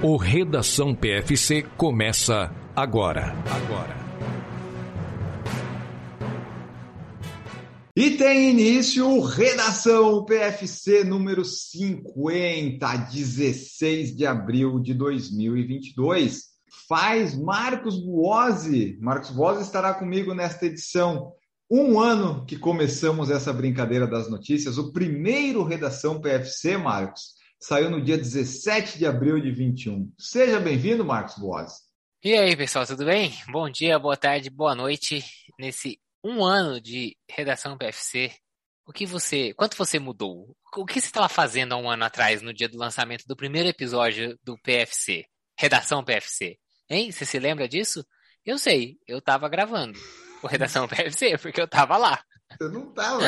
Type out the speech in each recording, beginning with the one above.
O Redação PFC começa agora. Agora. E tem início o Redação PFC número 50, 16 de abril de 2022. Faz Marcos Buozzi. Marcos Buozzi estará comigo nesta edição. Um ano que começamos essa brincadeira das notícias, o primeiro Redação PFC, Marcos, saiu no dia 17 de abril de 21. Seja bem-vindo, Marcos Boas. E aí, pessoal, tudo bem? Bom dia, boa tarde, boa noite. Nesse um ano de redação PFC, o que você, quanto você mudou? O que você estava fazendo há um ano atrás, no dia do lançamento do primeiro episódio do PFC, redação PFC? Hein? Você se lembra disso? Eu sei, eu estava gravando o redação PFC porque eu estava lá. Eu não estava.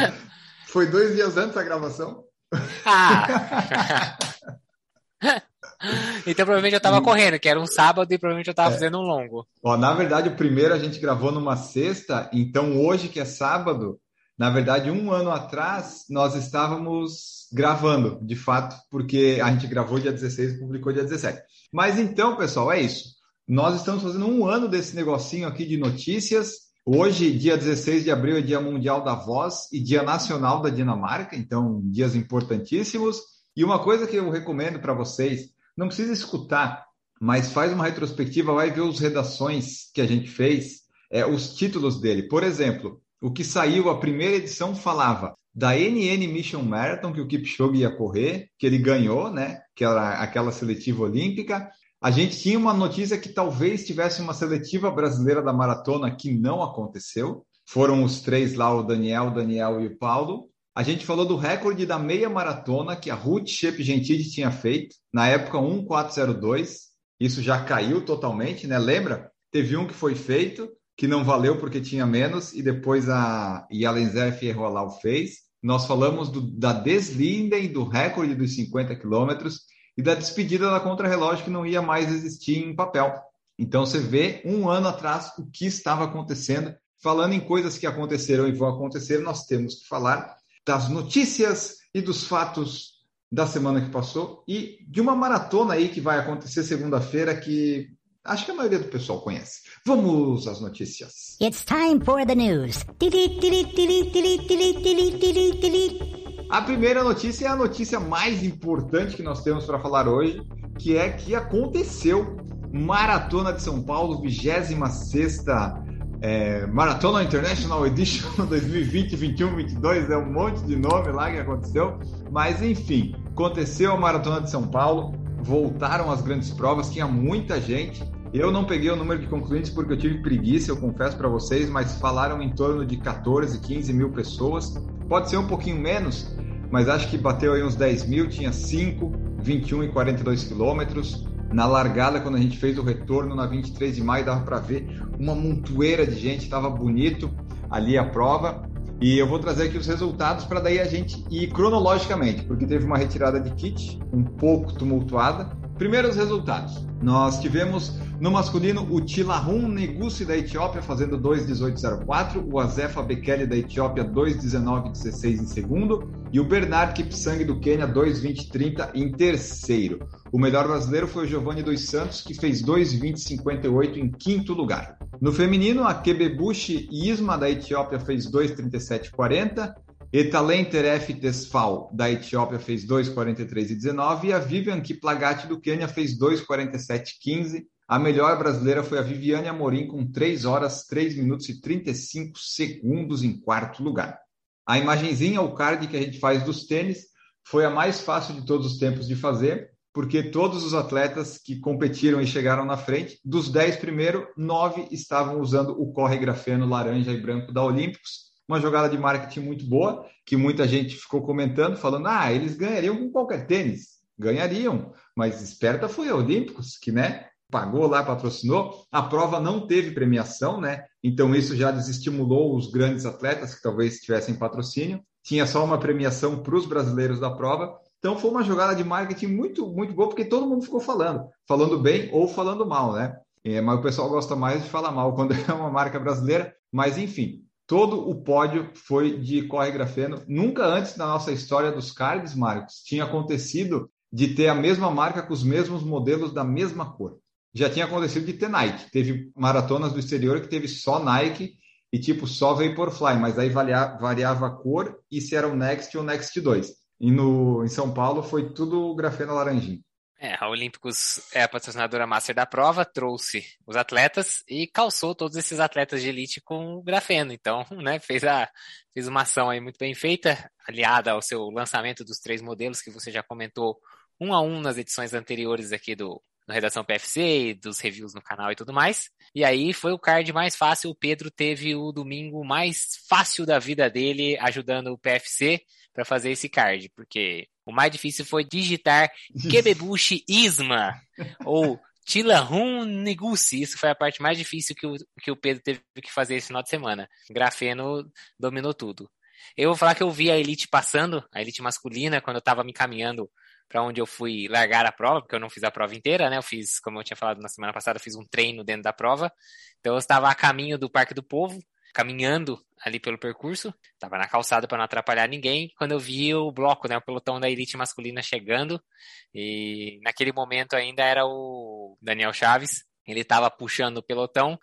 Foi dois dias antes da gravação. Ah! então provavelmente eu tava correndo, que era um sábado e provavelmente eu tava é. fazendo um longo. Ó, na verdade, o primeiro a gente gravou numa sexta, então hoje que é sábado, na verdade, um ano atrás, nós estávamos gravando, de fato, porque a gente gravou dia 16 e publicou dia 17. Mas então, pessoal, é isso. Nós estamos fazendo um ano desse negocinho aqui de notícias. Hoje, dia 16 de abril, é Dia Mundial da Voz e Dia Nacional da Dinamarca, então dias importantíssimos. E uma coisa que eu recomendo para vocês, não precisa escutar, mas faz uma retrospectiva, vai ver as redações que a gente fez, é, os títulos dele. Por exemplo, o que saiu, a primeira edição falava da NN Mission Marathon, que o Kipchoge ia correr, que ele ganhou, né? Que era aquela seletiva olímpica. A gente tinha uma notícia que talvez tivesse uma seletiva brasileira da maratona que não aconteceu. Foram os três lá, o Daniel, o Daniel e o Paulo. A gente falou do recorde da meia maratona que a Ruth Shep Gentili tinha feito, na época 1402. Isso já caiu totalmente, né? Lembra? Teve um que foi feito, que não valeu porque tinha menos, e depois a Yalenzer Fierrolau fez. Nós falamos do, da Deslinden, do recorde dos 50 quilômetros, e da despedida da contrarrelógio que não ia mais existir em papel. Então você vê um ano atrás o que estava acontecendo. Falando em coisas que aconteceram e vão acontecer, nós temos que falar das notícias e dos fatos da semana que passou e de uma maratona aí que vai acontecer segunda-feira que acho que a maioria do pessoal conhece. Vamos às notícias. It's time for the news. A primeira notícia é a notícia mais importante que nós temos para falar hoje, que é que aconteceu Maratona de São Paulo, 26 é, Maratona International Edition 2020, 21, 22, é um monte de nome lá que aconteceu, mas enfim, aconteceu a Maratona de São Paulo, voltaram as grandes provas, tinha muita gente. Eu não peguei o número de concluintes porque eu tive preguiça, eu confesso para vocês, mas falaram em torno de 14, 15 mil pessoas. Pode ser um pouquinho menos, mas acho que bateu aí uns 10 mil, tinha 5, 21 e 42 quilômetros. Na largada, quando a gente fez o retorno na 23 de maio, dava para ver uma montoeira de gente, estava bonito ali a prova. E eu vou trazer aqui os resultados para daí a gente ir cronologicamente, porque teve uma retirada de kit um pouco tumultuada. Primeiros resultados. Nós tivemos no masculino o Tilahun Negusi da Etiópia fazendo 2:18.04, o Azefa Bekele da Etiópia 2:19.16 em segundo e o Bernard Kipsang do Quênia 2:20.30 em terceiro. O melhor brasileiro foi o Giovanni dos Santos que fez 2:20.58 em quinto lugar. No feminino, a Kebebushi Isma da Etiópia fez 2:37.40 Etalem Teref Tesfal, da Etiópia, fez 2,43,19 e a Vivian Kiplagat, do Quênia, fez 2,47,15. A melhor brasileira foi a Viviane Amorim, com 3 horas, 3 minutos e 35 segundos em quarto lugar. A imagenzinha, o card que a gente faz dos tênis, foi a mais fácil de todos os tempos de fazer, porque todos os atletas que competiram e chegaram na frente, dos 10 primeiros, 9 estavam usando o corre grafeno laranja e branco da Olímpicos, uma jogada de marketing muito boa, que muita gente ficou comentando, falando: ah, eles ganhariam com qualquer tênis. Ganhariam, mas esperta foi a Olímpicos, que né, pagou lá, patrocinou. A prova não teve premiação, né? Então isso já desestimulou os grandes atletas que talvez tivessem patrocínio. Tinha só uma premiação para os brasileiros da prova. Então foi uma jogada de marketing muito, muito boa, porque todo mundo ficou falando, falando bem ou falando mal, né? É, mas o pessoal gosta mais de falar mal quando é uma marca brasileira. Mas enfim, Todo o pódio foi de corre grafeno. Nunca antes na nossa história dos cards, Marcos, tinha acontecido de ter a mesma marca com os mesmos modelos da mesma cor. Já tinha acontecido de ter Nike. Teve maratonas do exterior que teve só Nike e tipo só Vaporfly, mas aí variava a cor e se era o Next ou o Next 2. E no, em São Paulo foi tudo grafeno laranjinho. É, a Olímpicos é a patrocinadora master da prova, trouxe os atletas e calçou todos esses atletas de elite com grafeno. Então, né, fez, a, fez uma ação aí muito bem feita, aliada ao seu lançamento dos três modelos que você já comentou um a um nas edições anteriores aqui do, no Redação PFC, dos reviews no canal e tudo mais. E aí foi o card mais fácil. O Pedro teve o domingo mais fácil da vida dele ajudando o PFC para fazer esse card, porque o mais difícil foi digitar Kebebushi Isma ou Tilahun Negusi. Isso foi a parte mais difícil que o, que o Pedro teve que fazer esse final de semana. Grafeno dominou tudo. Eu vou falar que eu vi a elite passando, a elite masculina, quando eu estava me caminhando para onde eu fui largar a prova, porque eu não fiz a prova inteira, né? Eu fiz, como eu tinha falado na semana passada, eu fiz um treino dentro da prova. Então eu estava a caminho do Parque do Povo, caminhando ali pelo percurso, estava na calçada para não atrapalhar ninguém, quando eu vi o bloco, né, o pelotão da elite masculina chegando, e naquele momento ainda era o Daniel Chaves, ele estava puxando o pelotão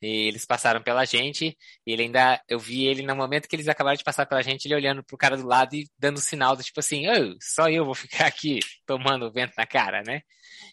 e eles passaram pela gente. E ele ainda, eu vi ele no momento que eles acabaram de passar pela gente, ele olhando pro cara do lado e dando sinal do tipo assim, oh, só eu vou ficar aqui tomando vento na cara, né?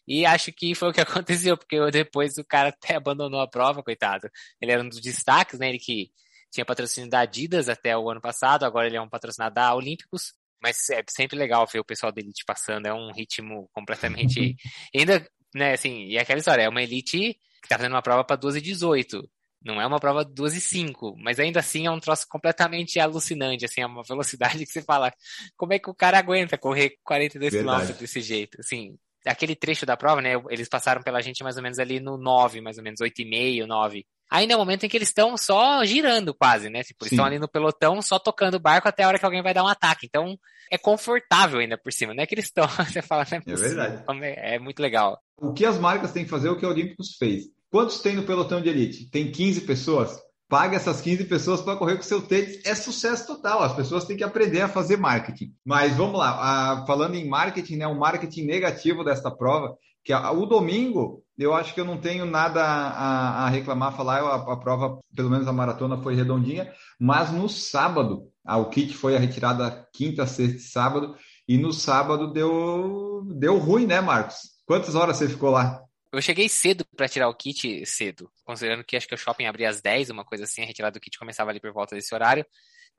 E acho que foi o que aconteceu, porque depois o cara até abandonou a prova, coitado. Ele era um dos destaques, né? Ele que tinha patrocínio da Adidas até o ano passado, agora ele é um patrocinador da Olímpicos. Mas é sempre legal ver o pessoal da Elite passando, é um ritmo completamente. ainda né, assim, e aquela história, é uma elite que tá fazendo uma prova para 12 e 18. Não é uma prova 12 e 5, mas ainda assim é um troço completamente alucinante, assim, é uma velocidade que você fala, como é que o cara aguenta correr 42 km desse jeito? Assim, aquele trecho da prova, né, eles passaram pela gente mais ou menos ali no 9, mais ou menos 8,5, 9. Ainda é o momento em que eles estão só girando quase, né? Tipo, eles estão ali no pelotão só tocando o barco até a hora que alguém vai dar um ataque. Então, é confortável ainda por cima, não é que eles estão, você fala, não é, é verdade. É, é muito legal. O que as marcas têm que fazer é o que o Olímpicos fez. Quantos tem no pelotão de elite? Tem 15 pessoas? Paga essas 15 pessoas para correr com seu tênis. É sucesso total. As pessoas têm que aprender a fazer marketing. Mas vamos lá, a, falando em marketing, né, o marketing negativo desta prova, que a, o domingo, eu acho que eu não tenho nada a, a reclamar, falar, a, a, prova, pelo menos a maratona foi redondinha, mas no sábado, o kit foi a retirada quinta, sexta e sábado, e no sábado deu, deu ruim, né, Marcos? Quantas horas você ficou lá? Eu cheguei cedo para tirar o kit, cedo, considerando que acho que o shopping abria às 10, uma coisa assim, a retirada do kit começava ali por volta desse horário.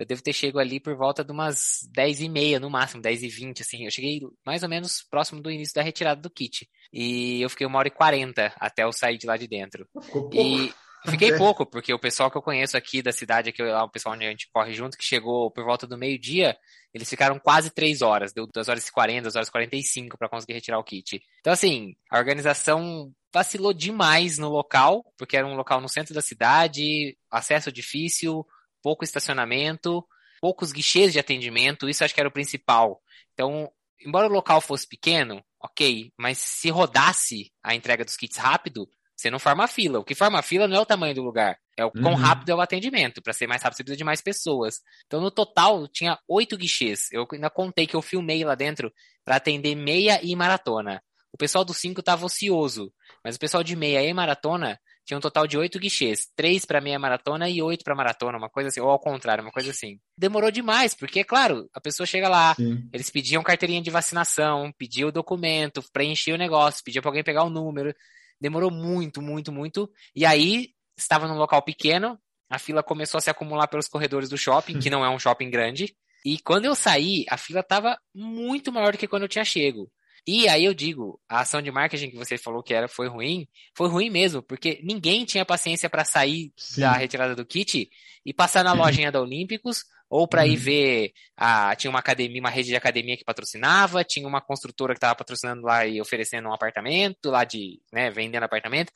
Eu devo ter chegado ali por volta de umas 10 e meia, no máximo, 10 e 20, assim. Eu cheguei mais ou menos próximo do início da retirada do kit. E eu fiquei uma hora e quarenta até eu sair de lá de dentro. E fiquei pouco, porque o pessoal que eu conheço aqui da cidade, aqui lá, o pessoal onde a gente corre junto, que chegou por volta do meio-dia, eles ficaram quase três horas, deu duas horas e quarenta, duas horas e quarenta e cinco para conseguir retirar o kit. Então, assim, a organização vacilou demais no local, porque era um local no centro da cidade, acesso difícil, pouco estacionamento, poucos guichês de atendimento, isso acho que era o principal. Então, embora o local fosse pequeno, ok, mas se rodasse a entrega dos kits rápido, você não forma fila. O que forma fila não é o tamanho do lugar, é o quão uhum. rápido é o atendimento. Para ser mais rápido, você precisa de mais pessoas. Então, no total, tinha oito guichês. Eu ainda contei que eu filmei lá dentro para atender meia e maratona. O pessoal do 5 estava ocioso, mas o pessoal de meia e maratona tinha um total de oito guichês, três para meia maratona e oito para maratona, uma coisa assim, ou ao contrário, uma coisa assim. Demorou demais, porque, claro, a pessoa chega lá, Sim. eles pediam carteirinha de vacinação, pediam o documento, preenchiam o negócio, pediam para alguém pegar o número. Demorou muito, muito, muito. E aí, estava num local pequeno, a fila começou a se acumular pelos corredores do shopping, que não é um shopping grande. E quando eu saí, a fila estava muito maior do que quando eu tinha chego. E aí eu digo, a ação de marketing que você falou que era foi ruim, foi ruim mesmo, porque ninguém tinha paciência para sair Sim. da retirada do kit e passar na lojinha da Olímpicos ou para ir uhum. ver a, tinha uma academia, uma rede de academia que patrocinava, tinha uma construtora que estava patrocinando lá e oferecendo um apartamento lá de, né, vendendo apartamento.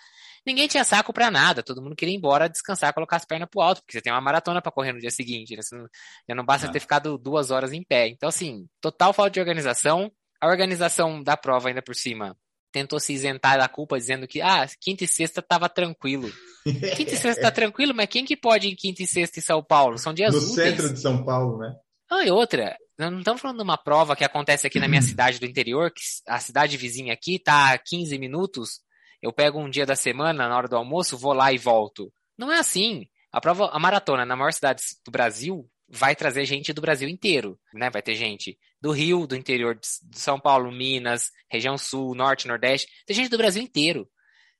Ninguém tinha saco para nada, todo mundo queria ir embora descansar, colocar as pernas pro alto, porque você tem uma maratona para correr no dia seguinte, né? Não, já não basta é. ter ficado duas horas em pé. Então, assim, total falta de organização, a organização da prova, ainda por cima, tentou se isentar da culpa, dizendo que, ah, quinta e sexta tava tranquilo. Quinta e sexta tá tranquilo, mas quem que pode em quinta e sexta em São Paulo? São dias no úteis. Centro de São Paulo, né? Não, e outra, não estamos falando de uma prova que acontece aqui na minha cidade do interior, que a cidade vizinha aqui tá a 15 minutos, eu pego um dia da semana, na hora do almoço, vou lá e volto. Não é assim. A prova, a maratona na maior cidade do Brasil vai trazer gente do Brasil inteiro, né? Vai ter gente do Rio, do interior de São Paulo, Minas, região sul, norte, nordeste, tem gente do Brasil inteiro.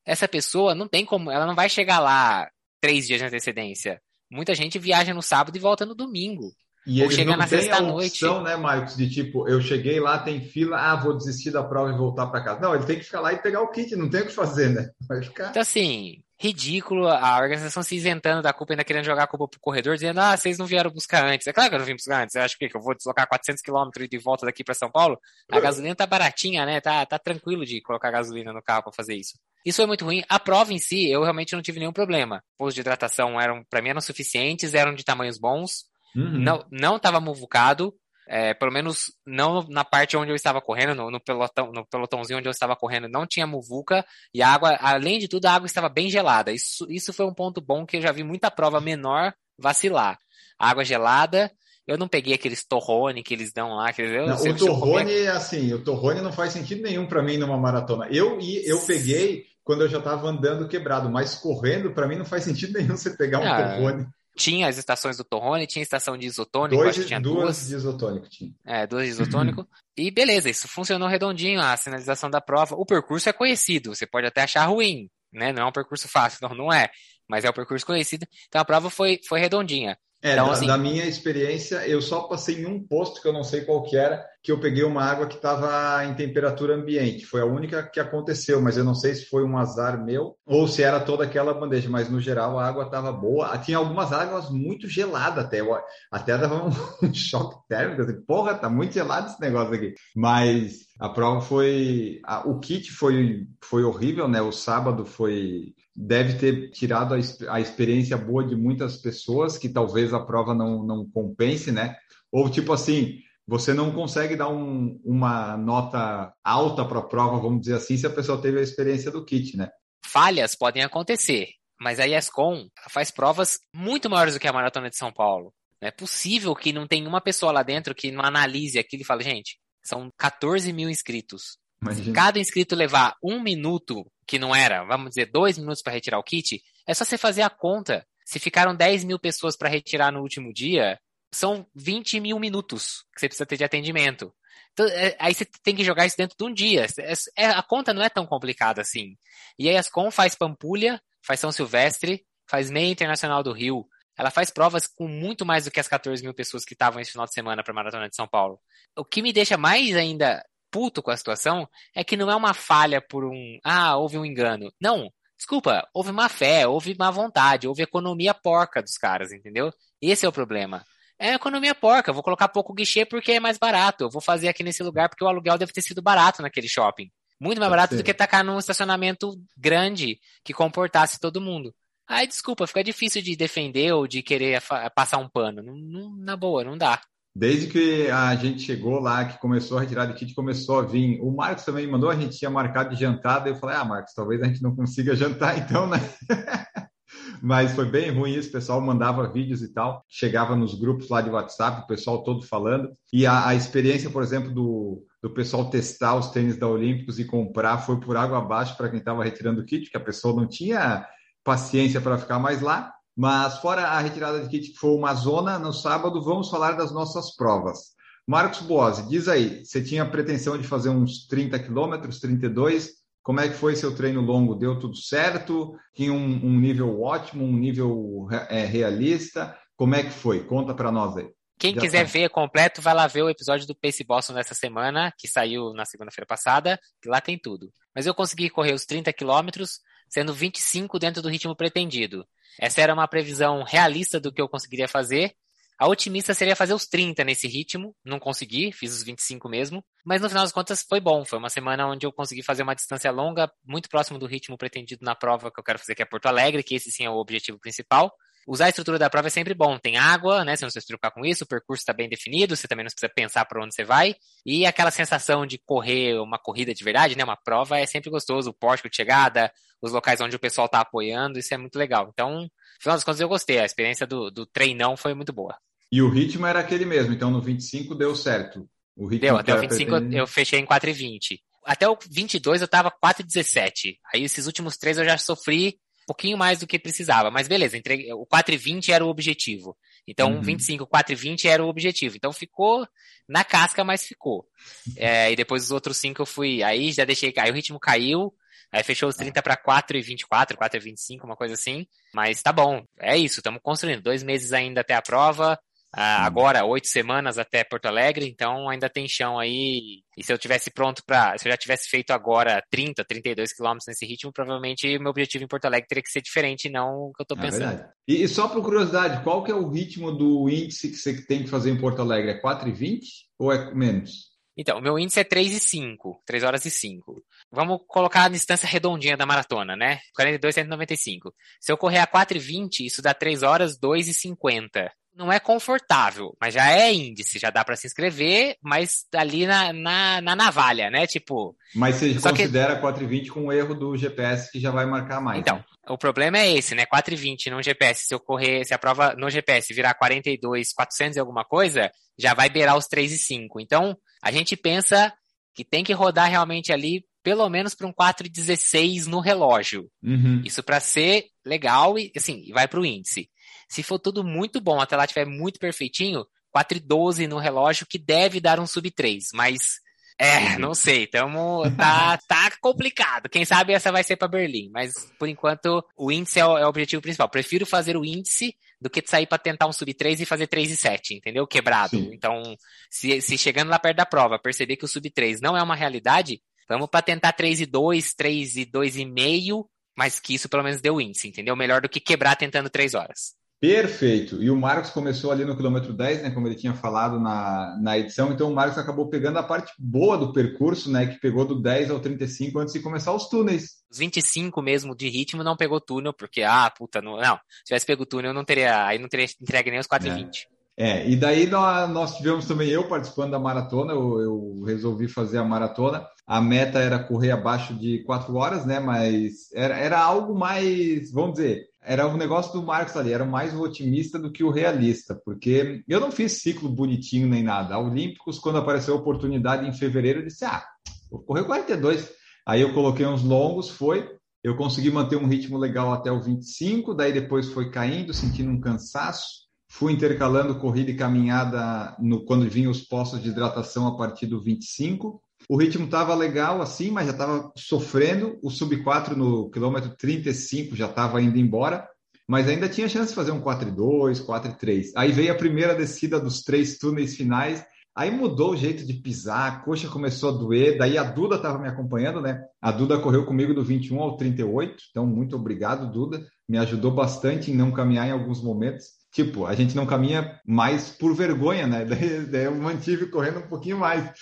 Essa pessoa não tem como, ela não vai chegar lá três dias de antecedência. Muita gente viaja no sábado e volta no domingo. E Ou chega na sexta-noite. opção, né, Marcos, de tipo, eu cheguei lá, tem fila, ah, vou desistir da prova e voltar para casa. Não, ele tem que ficar lá e pegar o kit, não tem o que fazer, né? Vai ficar. Então, assim, ridículo a organização se isentando da culpa ainda querendo jogar a culpa pro corredor, dizendo, ah, vocês não vieram buscar antes. É claro que eu não vim buscar antes. Eu acho que eu vou deslocar 400 quilômetros de volta daqui para São Paulo. A gasolina tá baratinha, né? Tá, tá tranquilo de colocar gasolina no carro para fazer isso. Isso foi muito ruim. A prova em si, eu realmente não tive nenhum problema. Os de hidratação eram, para mim, eram suficientes, eram de tamanhos bons. Uhum. Não, não tava muvucado. É, pelo menos não na parte onde eu estava correndo, no, no, pelotão, no pelotãozinho onde eu estava correndo, não tinha muvuca e a água, além de tudo, a água estava bem gelada. Isso, isso foi um ponto bom que eu já vi muita prova menor vacilar. água gelada, eu não peguei aqueles torrone que eles dão lá. Eu, não, o torrone, assim, o torrone não faz sentido nenhum para mim numa maratona. Eu, eu peguei quando eu já estava andando quebrado, mas correndo, para mim não faz sentido nenhum você pegar um ah, torrone. Tinha as estações do Torrone, tinha estação de isotônico, Dois, acho que tinha duas. Duas de isotônico tinha. É, duas de isotônico. e beleza, isso funcionou redondinho, a sinalização da prova. O percurso é conhecido, você pode até achar ruim, né? Não é um percurso fácil, não, não é. Mas é um percurso conhecido. Então a prova foi, foi redondinha. É, então, da, assim, da, minha experiência, eu só passei em um posto que eu não sei qual que era, que eu peguei uma água que estava em temperatura ambiente. Foi a única que aconteceu, mas eu não sei se foi um azar meu ou se era toda aquela bandeja, mas no geral a água estava boa. Tinha algumas águas muito geladas até, eu, até dava um, choque térmico, assim, porra, tá muito gelado esse negócio aqui. Mas a prova foi, a, o kit foi, foi horrível, né? O sábado foi deve ter tirado a, a, experiência boa de muitas pessoas que talvez a prova não, não compense, né? Ou tipo assim, você não consegue dar um, uma nota alta para a prova, vamos dizer assim, se a pessoa teve a experiência do kit, né? Falhas podem acontecer, mas a ESCOM faz provas muito maiores do que a Maratona de São Paulo. Não é possível que não tenha uma pessoa lá dentro que não analise aquilo e fale, gente, são 14 mil inscritos. Imagina. Se cada inscrito levar um minuto que não era, vamos dizer, dois minutos para retirar o kit, é só você fazer a conta. Se ficaram 10 mil pessoas para retirar no último dia, são 20 mil minutos que você precisa ter de atendimento. Então, é, aí você tem que jogar isso dentro de um dia. É, é, a conta não é tão complicada assim. E a ESCOM faz Pampulha, faz São Silvestre, faz Meia Internacional do Rio. Ela faz provas com muito mais do que as 14 mil pessoas que estavam esse final de semana para a Maratona de São Paulo. O que me deixa mais ainda puto com a situação é que não é uma falha por um. Ah, houve um engano. Não. Desculpa, houve má fé, houve má vontade, houve economia porca dos caras, entendeu? Esse é o problema. É economia porca, vou colocar pouco guichê porque é mais barato. Eu vou fazer aqui nesse lugar porque o aluguel deve ter sido barato naquele shopping. Muito mais Pode barato ser. do que tacar num estacionamento grande que comportasse todo mundo. Aí, desculpa, fica difícil de defender ou de querer passar um pano. Não, não, na boa, não dá. Desde que a gente chegou lá, que começou a retirar de kit, começou a vir. O Marcos também mandou, a gente tinha marcado de jantar, daí eu falei, ah, Marcos, talvez a gente não consiga jantar então, né? Mas foi bem ruim isso, o pessoal mandava vídeos e tal, chegava nos grupos lá de WhatsApp, o pessoal todo falando. E a, a experiência, por exemplo, do, do pessoal testar os tênis da Olímpicos e comprar foi por água abaixo para quem estava retirando o kit, que a pessoa não tinha paciência para ficar mais lá. Mas fora a retirada de kit, que foi uma zona, no sábado vamos falar das nossas provas. Marcos Boazzi, diz aí, você tinha pretensão de fazer uns 30 quilômetros, 32, como é que foi seu treino longo? Deu tudo certo? Tinha um, um nível ótimo, um nível é, realista? Como é que foi? Conta para nós aí. Quem Já quiser tá. ver completo, vai lá ver o episódio do Pace Boston nessa semana, que saiu na segunda-feira passada, que lá tem tudo. Mas eu consegui correr os 30 quilômetros, sendo 25 dentro do ritmo pretendido. Essa era uma previsão realista do que eu conseguiria fazer. A otimista seria fazer os 30 nesse ritmo, não consegui, fiz os 25 mesmo, mas no final das contas foi bom. Foi uma semana onde eu consegui fazer uma distância longa, muito próximo do ritmo pretendido na prova que eu quero fazer, que é Porto Alegre, que esse sim é o objetivo principal. Usar a estrutura da prova é sempre bom. Tem água, né? Você não precisa se preocupar com isso, o percurso está bem definido, você também não precisa pensar para onde você vai. E aquela sensação de correr uma corrida de verdade, né? Uma prova é sempre gostoso. O pórtico de chegada, os locais onde o pessoal está apoiando, isso é muito legal. Então, no final das contas, eu gostei. A experiência do, do treinão foi muito boa. E o ritmo era aquele mesmo, então no 25 deu certo. O ritmo deu, até o 25 pretendido... eu fechei em 4,20. Até o 22 eu tava 4,17. Aí esses últimos três eu já sofri pouquinho mais do que precisava, mas beleza, entreguei, o 4,20 era o objetivo. Então, uhum. 25, 4,20 era o objetivo. Então ficou na casca, mas ficou. É, e depois os outros cinco eu fui. Aí já deixei cair, o ritmo caiu. Aí fechou os 30 para 4 e 24, 4 e 25, uma coisa assim. Mas tá bom, é isso, estamos construindo. Dois meses ainda até a prova. Uh, agora, oito semanas até Porto Alegre, então ainda tem chão aí. E se eu tivesse pronto para, se eu já tivesse feito agora 30, 32 quilômetros nesse ritmo, provavelmente meu objetivo em Porto Alegre teria que ser diferente, não o que eu estou é pensando. É e, e, só por curiosidade, qual que é o ritmo do índice que você tem que fazer em Porto Alegre? É 4,20 ou é menos? Então, meu índice é 3 e 5, 3 horas e 5. Vamos colocar a distância redondinha da maratona, né? 42, 195. Se eu correr a 4 e 20, isso dá 3 horas, 2 e 50 não é confortável, mas já é índice, já dá para se inscrever, mas ali na, na, na, navalha, né? Tipo. Mas você considera que... 4,20 com o erro do GPS que já vai marcar mais. Então, né? o problema é esse, né? 4,20 no GPS, se eu correr, se a prova no GPS virar 42, 400 e alguma coisa, já vai beirar os 3,5. Então, a gente pensa que tem que rodar realmente ali pelo menos para um 4,16 no relógio. Uhum. Isso para ser legal e, assim, vai para o índice. Se for tudo muito bom, até lá estiver muito perfeitinho, 4,12 no relógio, que deve dar um sub 3, mas é, não sei, tamo, tá, tá complicado. Quem sabe essa vai ser para Berlim, mas por enquanto o índice é o, é o, objetivo principal. Prefiro fazer o índice do que sair para tentar um sub 3 e fazer 3 e 7, entendeu? Quebrado. Sim. Então, se, se chegando lá perto da prova, perceber que o sub 3 não é uma realidade, vamos para tentar 3 e 2, 3 e 2,5, mas que isso pelo menos deu índice, entendeu? Melhor do que quebrar tentando 3 horas. Perfeito. E o Marcos começou ali no quilômetro 10, né, como ele tinha falado na, na edição, então o Marcos acabou pegando a parte boa do percurso, né, que pegou do 10 ao 35 antes de começar os túneis. Os 25 mesmo de ritmo não pegou túnel, porque, ah, puta, não, não se tivesse pego túnel, não teria, aí não teria entregue nem os 4,20. É. é, e daí nós, tivemos também eu participando da maratona, eu, eu, resolvi fazer a maratona. A meta era correr abaixo de 4 horas, né? Mas era, era algo mais, vamos dizer, era o um negócio do Marcos ali, era mais o otimista do que o realista, porque eu não fiz ciclo bonitinho nem nada. A Olímpicos, quando apareceu a oportunidade em fevereiro, eu disse: ah, vou correr 42. Aí eu coloquei uns longos, foi. Eu consegui manter um ritmo legal até o 25, daí depois foi caindo, sentindo um cansaço. Fui intercalando corrida e caminhada no, quando vinham os postos de hidratação a partir do 25. O ritmo estava legal assim, mas já estava sofrendo. O sub 4 no quilômetro 35 já estava indo embora, mas ainda tinha chance de fazer um 4,2, 4,3. Aí veio a primeira descida dos três túneis finais. Aí mudou o jeito de pisar, a coxa começou a doer. Daí a Duda estava me acompanhando, né? A Duda correu comigo do 21 ao 38. Então, muito obrigado, Duda. Me ajudou bastante em não caminhar em alguns momentos. Tipo, a gente não caminha mais por vergonha, né? Daí, daí eu mantive correndo um pouquinho mais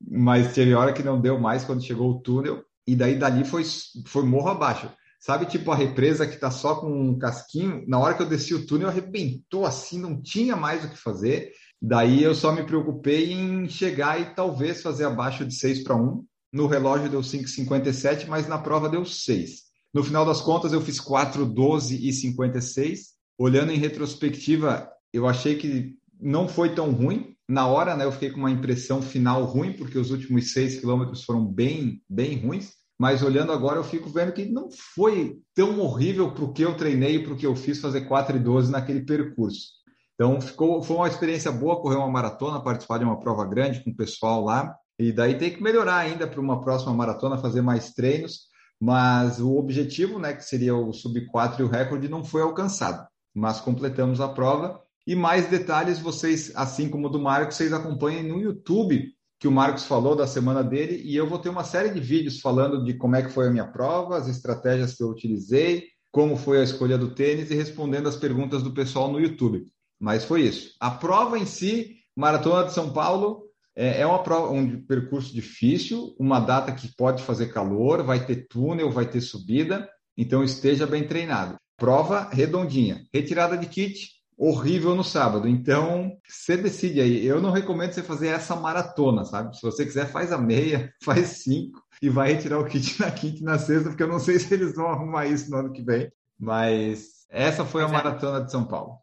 mas teve hora que não deu mais quando chegou o túnel, e daí dali foi, foi morro abaixo. Sabe, tipo a represa que tá só com um casquinho? Na hora que eu desci o túnel, arrebentou assim, não tinha mais o que fazer. Daí eu só me preocupei em chegar e talvez fazer abaixo de 6 para 1. No relógio deu 5,57, mas na prova deu 6. No final das contas, eu fiz 4, 12 e 56. Olhando em retrospectiva, eu achei que não foi tão ruim, na hora, né, eu fiquei com uma impressão final ruim, porque os últimos seis quilômetros foram bem, bem ruins. Mas olhando agora, eu fico vendo que não foi tão horrível para o que eu treinei e para o que eu fiz fazer 4 e 12 naquele percurso. Então, ficou, foi uma experiência boa correr uma maratona, participar de uma prova grande com o pessoal lá. E daí tem que melhorar ainda para uma próxima maratona, fazer mais treinos. Mas o objetivo, né, que seria o sub 4 e o recorde, não foi alcançado. Mas completamos a prova e mais detalhes, vocês, assim como do Marcos, vocês acompanhem no YouTube, que o Marcos falou da semana dele, e eu vou ter uma série de vídeos falando de como é que foi a minha prova, as estratégias que eu utilizei, como foi a escolha do tênis e respondendo as perguntas do pessoal no YouTube. Mas foi isso. A prova em si, Maratona de São Paulo, é, é uma prova, um percurso difícil, uma data que pode fazer calor, vai ter túnel, vai ter subida, então esteja bem treinado. Prova redondinha. Retirada de kit, horrível no sábado. Então, você decide aí. Eu não recomendo você fazer essa maratona, sabe? Se você quiser, faz a meia, faz cinco e vai retirar o kit na quinta e na sexta, porque eu não sei se eles vão arrumar isso no ano que vem. Mas essa foi a é. maratona de São Paulo.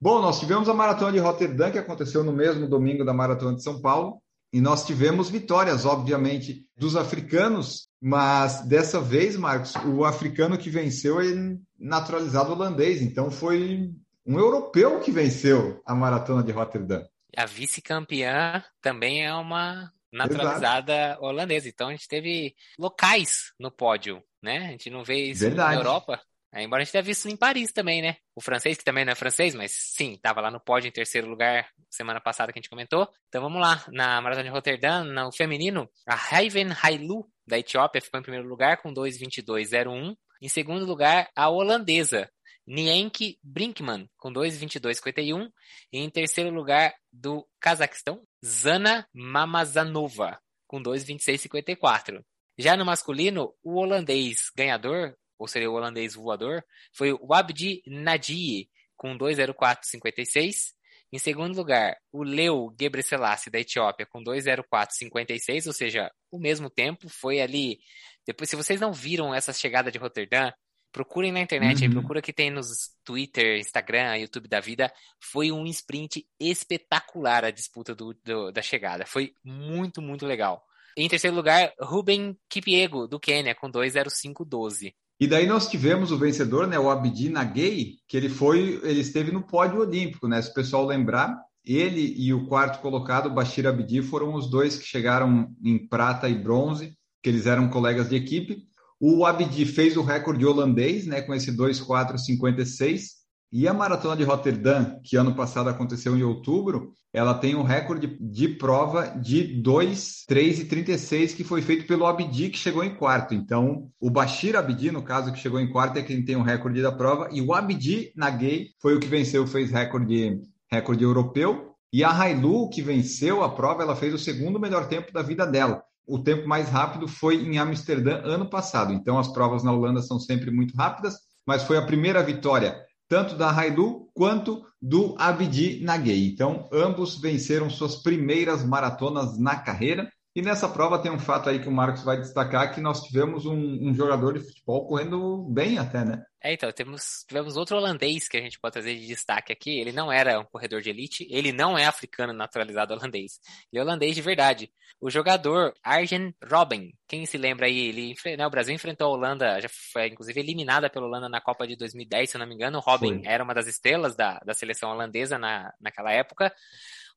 Bom, nós tivemos a maratona de Roterdã, que aconteceu no mesmo domingo da maratona de São Paulo, e nós tivemos vitórias, obviamente, dos africanos, mas dessa vez, Marcos, o africano que venceu é naturalizado holandês, então foi um europeu que venceu a maratona de Roterdã. A vice-campeã também é uma naturalizada Exato. holandesa. Então a gente teve locais no pódio, né? A gente não vê isso Verdade. na Europa. É, embora a gente tenha visto em Paris também, né? O francês, que também não é francês, mas sim, estava lá no pódio em terceiro lugar semana passada que a gente comentou. Então vamos lá, na Maratona de Roterdã, no feminino, a Raiven Hailu, da Etiópia, ficou em primeiro lugar com 2,22,01. Em segundo lugar, a holandesa, Nienke Brinkman, com 2,22,51. E em terceiro lugar, do Cazaquistão, Zana Mamazanova, com 2,26,54. Já no masculino, o holandês ganhador, ou seria o holandês voador, foi o Abdi Nadie, com 2,04,56. Em segundo lugar, o Leo Gebreselassie, da Etiópia, com 2,04,56, ou seja, o mesmo tempo. Foi ali. Depois, se vocês não viram essa chegada de Roterdã, procurem na internet, uhum. aí, procura que tem nos Twitter, Instagram, YouTube da vida. Foi um sprint espetacular a disputa do, do, da chegada. Foi muito, muito legal. Em terceiro lugar, Ruben Kipiego, do Quênia, com 2,0512. E daí nós tivemos o vencedor, né, o Abdi Nagay, que ele foi, ele esteve no pódio olímpico, né? Se o pessoal lembrar, ele e o quarto colocado, Bashir Abdi, foram os dois que chegaram em prata e bronze, que eles eram colegas de equipe. O Abdi fez o recorde holandês, né, com esse 2:4:56, e a maratona de Rotterdam, que ano passado aconteceu em outubro, ela tem um recorde de prova de 2, 3 e 36 que foi feito pelo Abdi, que chegou em quarto. Então, o Bashir Abdi, no caso, que chegou em quarto, é quem tem o um recorde da prova, e o Abdi Nagay foi o que venceu, fez recorde, recorde europeu. E a Hailu, que venceu a prova, ela fez o segundo melhor tempo da vida dela. O tempo mais rápido foi em Amsterdã ano passado. Então, as provas na Holanda são sempre muito rápidas, mas foi a primeira vitória tanto da Haidu quanto do Abdi Nagay. Então, ambos venceram suas primeiras maratonas na carreira. E nessa prova tem um fato aí que o Marcos vai destacar, que nós tivemos um, um jogador de futebol correndo bem até, né? É, então, temos, tivemos outro holandês que a gente pode trazer de destaque aqui. Ele não era um corredor de elite, ele não é africano naturalizado holandês. Ele é holandês de verdade. O jogador Arjen Robben, quem se lembra aí, ele, né, o Brasil enfrentou a Holanda, já foi inclusive eliminada pela Holanda na Copa de 2010, se eu não me engano. O Robben era uma das estrelas da, da seleção holandesa na, naquela época.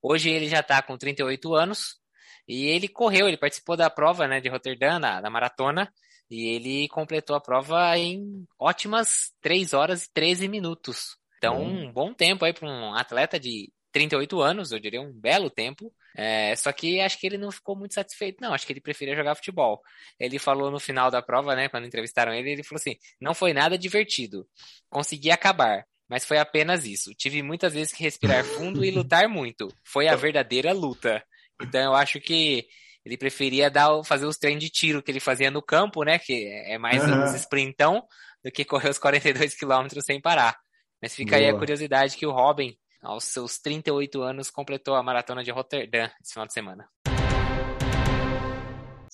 Hoje ele já está com 38 anos, e ele correu, ele participou da prova né, de Roterdã, na, da maratona, e ele completou a prova em ótimas 3 horas e 13 minutos. Então, um bom tempo aí para um atleta de 38 anos, eu diria um belo tempo. É, só que acho que ele não ficou muito satisfeito, não. Acho que ele preferia jogar futebol. Ele falou no final da prova, né, quando entrevistaram ele, ele falou assim: não foi nada divertido. Consegui acabar, mas foi apenas isso. Tive muitas vezes que respirar fundo e lutar muito. Foi a verdadeira luta. Então eu acho que ele preferia dar, fazer os treinos de tiro que ele fazia no campo, né? Que é mais uhum. uns sprintão, do que correr os 42 quilômetros sem parar. Mas fica Boa. aí a curiosidade que o Robin, aos seus 38 anos, completou a maratona de Rotterdam esse final de semana.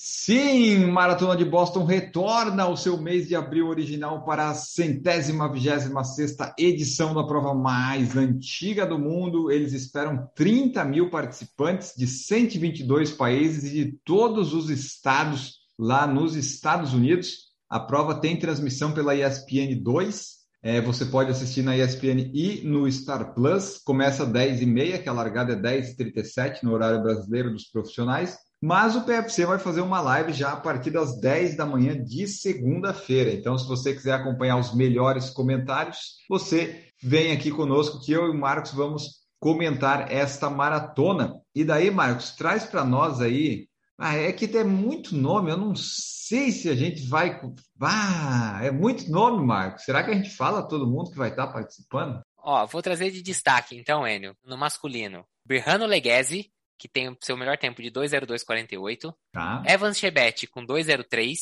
Sim, Maratona de Boston retorna ao seu mês de abril original para a centésima, vigésima sexta edição da prova mais antiga do mundo. Eles esperam 30 mil participantes de 122 países e de todos os estados lá nos Estados Unidos. A prova tem transmissão pela ESPN 2. É, você pode assistir na ESPN e no Star Plus. Começa às 10h30, que a largada é 10h37 no horário brasileiro dos profissionais. Mas o PFC vai fazer uma live já a partir das 10 da manhã de segunda-feira. Então, se você quiser acompanhar os melhores comentários, você vem aqui conosco que eu e o Marcos vamos comentar esta maratona. E daí, Marcos, traz para nós aí. Ah, é que tem muito nome, eu não sei se a gente vai. Ah, é muito nome, Marcos. Será que a gente fala todo mundo que vai estar participando? Ó, vou trazer de destaque, então, Enio, no masculino. Birrano Leghese, que tem o seu melhor tempo de 2,02,48. Tá. Evans Chebet com 2,03.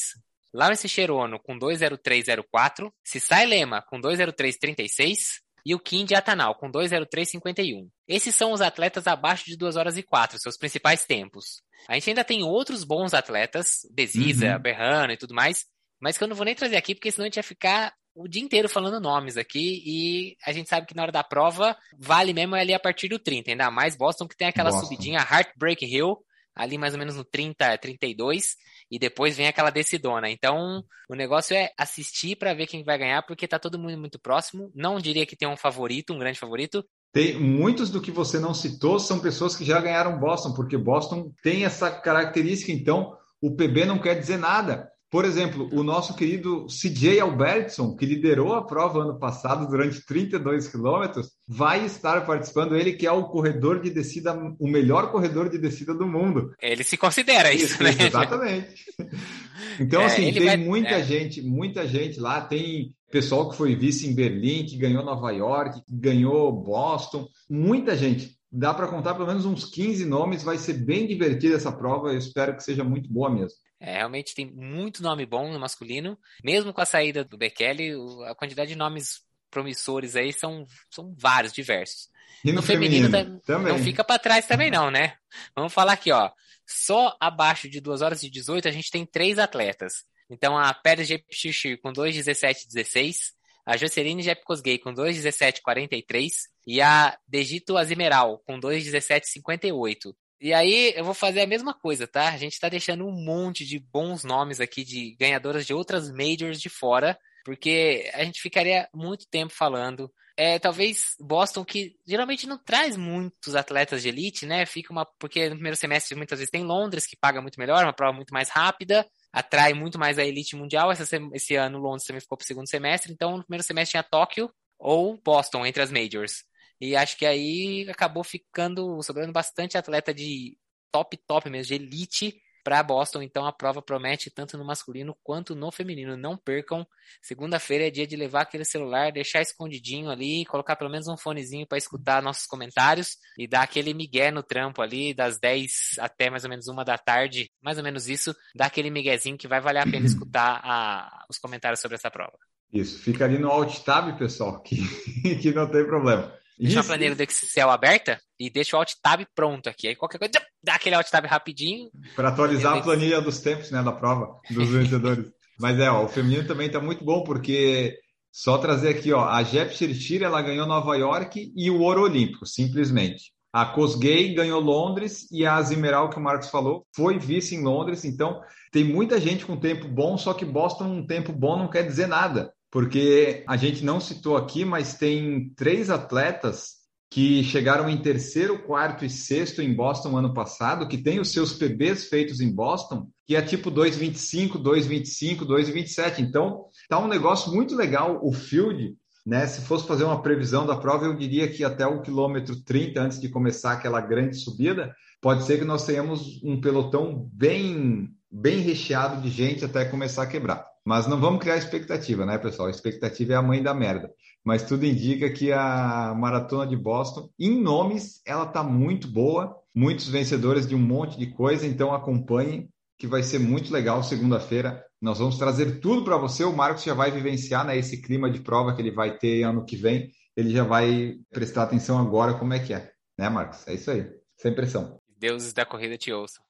Lawrence Cherono com 2,03,04. Sissai Lema com 2,03,36. E o Kim de Atanal com 2,03,51. Esses são os atletas abaixo de 2 horas e 4, seus principais tempos. A gente ainda tem outros bons atletas, Beziza, uhum. Berrano e tudo mais, mas que eu não vou nem trazer aqui, porque senão a gente ia ficar o dia inteiro falando nomes aqui e a gente sabe que na hora da prova vale mesmo ali a partir do 30, ainda mais Boston que tem aquela Boston. subidinha Heartbreak Hill, ali mais ou menos no 30, 32, e depois vem aquela decidona. Então, o negócio é assistir para ver quem vai ganhar, porque tá todo mundo muito próximo. Não diria que tem um favorito, um grande favorito. Tem muitos do que você não citou são pessoas que já ganharam Boston, porque Boston tem essa característica, então o PB não quer dizer nada. Por exemplo, o nosso querido CJ Albertson, que liderou a prova ano passado durante 32 quilômetros, vai estar participando. Ele que é o corredor de descida, o melhor corredor de descida do mundo. Ele se considera isso, isso né? Exatamente. Então, é, assim, tem vai... muita é. gente, muita gente lá. Tem pessoal que foi vice em Berlim, que ganhou Nova York, que ganhou Boston. Muita gente. Dá para contar pelo menos uns 15 nomes. Vai ser bem divertida essa prova. Eu espero que seja muito boa mesmo. É, realmente tem muito nome bom no masculino. Mesmo com a saída do Bekele, a quantidade de nomes promissores aí são, são vários, diversos. E no, no feminino, feminino também. não fica para trás também não, né? Vamos falar aqui, ó. Só abaixo de 2 horas e 18 a gente tem três atletas. Então a Pérez Jepchichir com 2:17:16, a Jocelyn Jepkosgei com 2:17:43 e a Degito Azimeral com 2:17:58. E aí eu vou fazer a mesma coisa, tá? A gente está deixando um monte de bons nomes aqui de ganhadoras de outras majors de fora, porque a gente ficaria muito tempo falando. É, talvez Boston, que geralmente não traz muitos atletas de elite, né? Fica uma. Porque no primeiro semestre muitas vezes tem Londres, que paga muito melhor, uma prova muito mais rápida, atrai muito mais a elite mundial. Esse ano Londres também ficou para o segundo semestre, então no primeiro semestre tinha Tóquio ou Boston entre as majors. E acho que aí acabou ficando, sobrando bastante atleta de top, top mesmo, de elite para Boston. Então a prova promete tanto no masculino quanto no feminino. Não percam. Segunda-feira é dia de levar aquele celular, deixar escondidinho ali, colocar pelo menos um fonezinho para escutar nossos comentários e dar aquele migué no trampo ali, das 10 até mais ou menos uma da tarde, mais ou menos isso, dar aquele miguezinho que vai valer a pena escutar a, os comentários sobre essa prova. Isso, fica ali no Alt Tab, pessoal, que, que não tem problema. Deixa a planilha do Excel aberta e deixa o Alt Tab pronto aqui. Aí qualquer coisa, dá aquele Alt Tab rapidinho. Para atualizar a planilha dos tempos, né, da prova, dos vencedores. Mas é, ó, o feminino também está muito bom, porque só trazer aqui, ó, a Jep Shirtir, ela ganhou Nova York e o ouro olímpico, simplesmente. A Cosgay ganhou Londres e a Azimeral, que o Marcos falou, foi vice em Londres. Então, tem muita gente com tempo bom, só que Boston um tempo bom não quer dizer nada porque a gente não citou aqui, mas tem três atletas que chegaram em terceiro, quarto e sexto em Boston ano passado, que tem os seus PBs feitos em Boston, que é tipo 2,25, 2,25, 2,27. Então, tá um negócio muito legal o field, né? Se fosse fazer uma previsão da prova, eu diria que até o quilômetro 30, antes de começar aquela grande subida, pode ser que nós tenhamos um pelotão bem, bem recheado de gente até começar a quebrar. Mas não vamos criar expectativa, né, pessoal? A expectativa é a mãe da merda. Mas tudo indica que a maratona de Boston, em nomes, ela tá muito boa. Muitos vencedores de um monte de coisa, então acompanhem, que vai ser muito legal segunda-feira. Nós vamos trazer tudo para você. O Marcos já vai vivenciar né, esse clima de prova que ele vai ter ano que vem. Ele já vai prestar atenção agora como é que é, né, Marcos? É isso aí, sem pressão. Deuses da corrida te ouçam.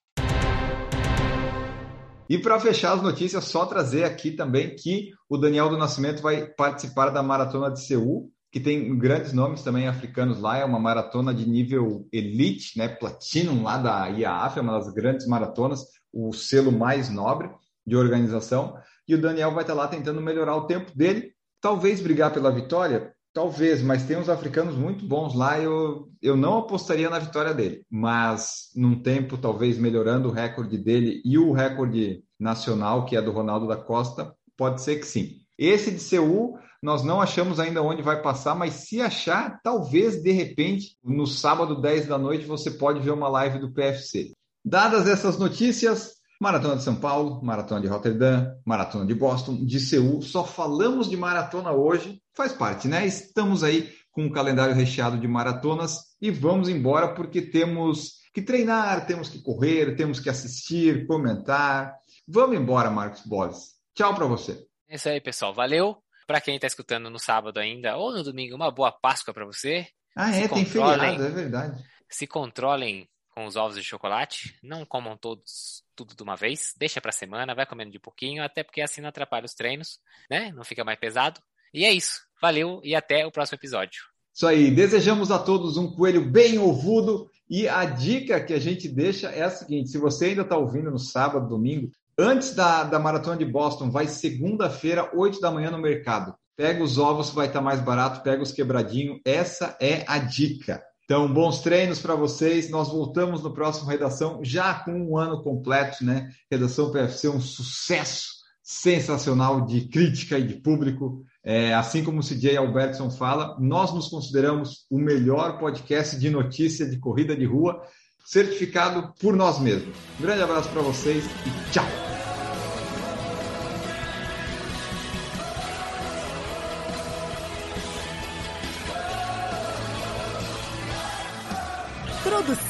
E para fechar as notícias, só trazer aqui também que o Daniel do Nascimento vai participar da Maratona de Seul, que tem grandes nomes também africanos lá, é uma maratona de nível elite, né, Platinum lá da IAAF, é uma das grandes maratonas, o selo mais nobre de organização, e o Daniel vai estar lá tentando melhorar o tempo dele, talvez brigar pela vitória, Talvez, mas tem uns africanos muito bons lá. Eu, eu não apostaria na vitória dele, mas num tempo, talvez melhorando o recorde dele e o recorde nacional, que é do Ronaldo da Costa, pode ser que sim. Esse de Seul, nós não achamos ainda onde vai passar, mas se achar, talvez de repente, no sábado 10 da noite, você pode ver uma live do PFC. Dadas essas notícias, Maratona de São Paulo, Maratona de Rotterdam, Maratona de Boston, de Seul. Só falamos de maratona hoje, faz parte, né? Estamos aí com um calendário recheado de maratonas e vamos embora porque temos que treinar, temos que correr, temos que assistir, comentar. Vamos embora, Marcos Boles. Tchau para você. É isso aí, pessoal. Valeu. Para quem está escutando no sábado ainda ou no domingo, uma boa Páscoa para você. Ah, é, tem feriado, é verdade. Se controlem com os ovos de chocolate. Não comam todos tudo de uma vez. Deixa para semana, vai comendo de pouquinho, até porque assim não atrapalha os treinos, né? Não fica mais pesado. E é isso. Valeu e até o próximo episódio. Isso aí. Desejamos a todos um coelho bem ovudo. E a dica que a gente deixa é a seguinte: se você ainda está ouvindo no sábado, domingo, antes da, da maratona de Boston, vai segunda-feira, 8 da manhã no mercado. Pega os ovos, vai estar tá mais barato, pega os quebradinhos. Essa é a dica. Então, bons treinos para vocês. Nós voltamos no próximo Redação, já com um ano completo, né? Redação PFC, um sucesso sensacional de crítica e de público. É, assim como o CJ Albertson fala, nós nos consideramos o melhor podcast de notícia de corrida de rua, certificado por nós mesmos. Grande abraço para vocês e tchau!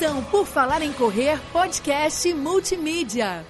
Produção por Falar em Correr, podcast multimídia.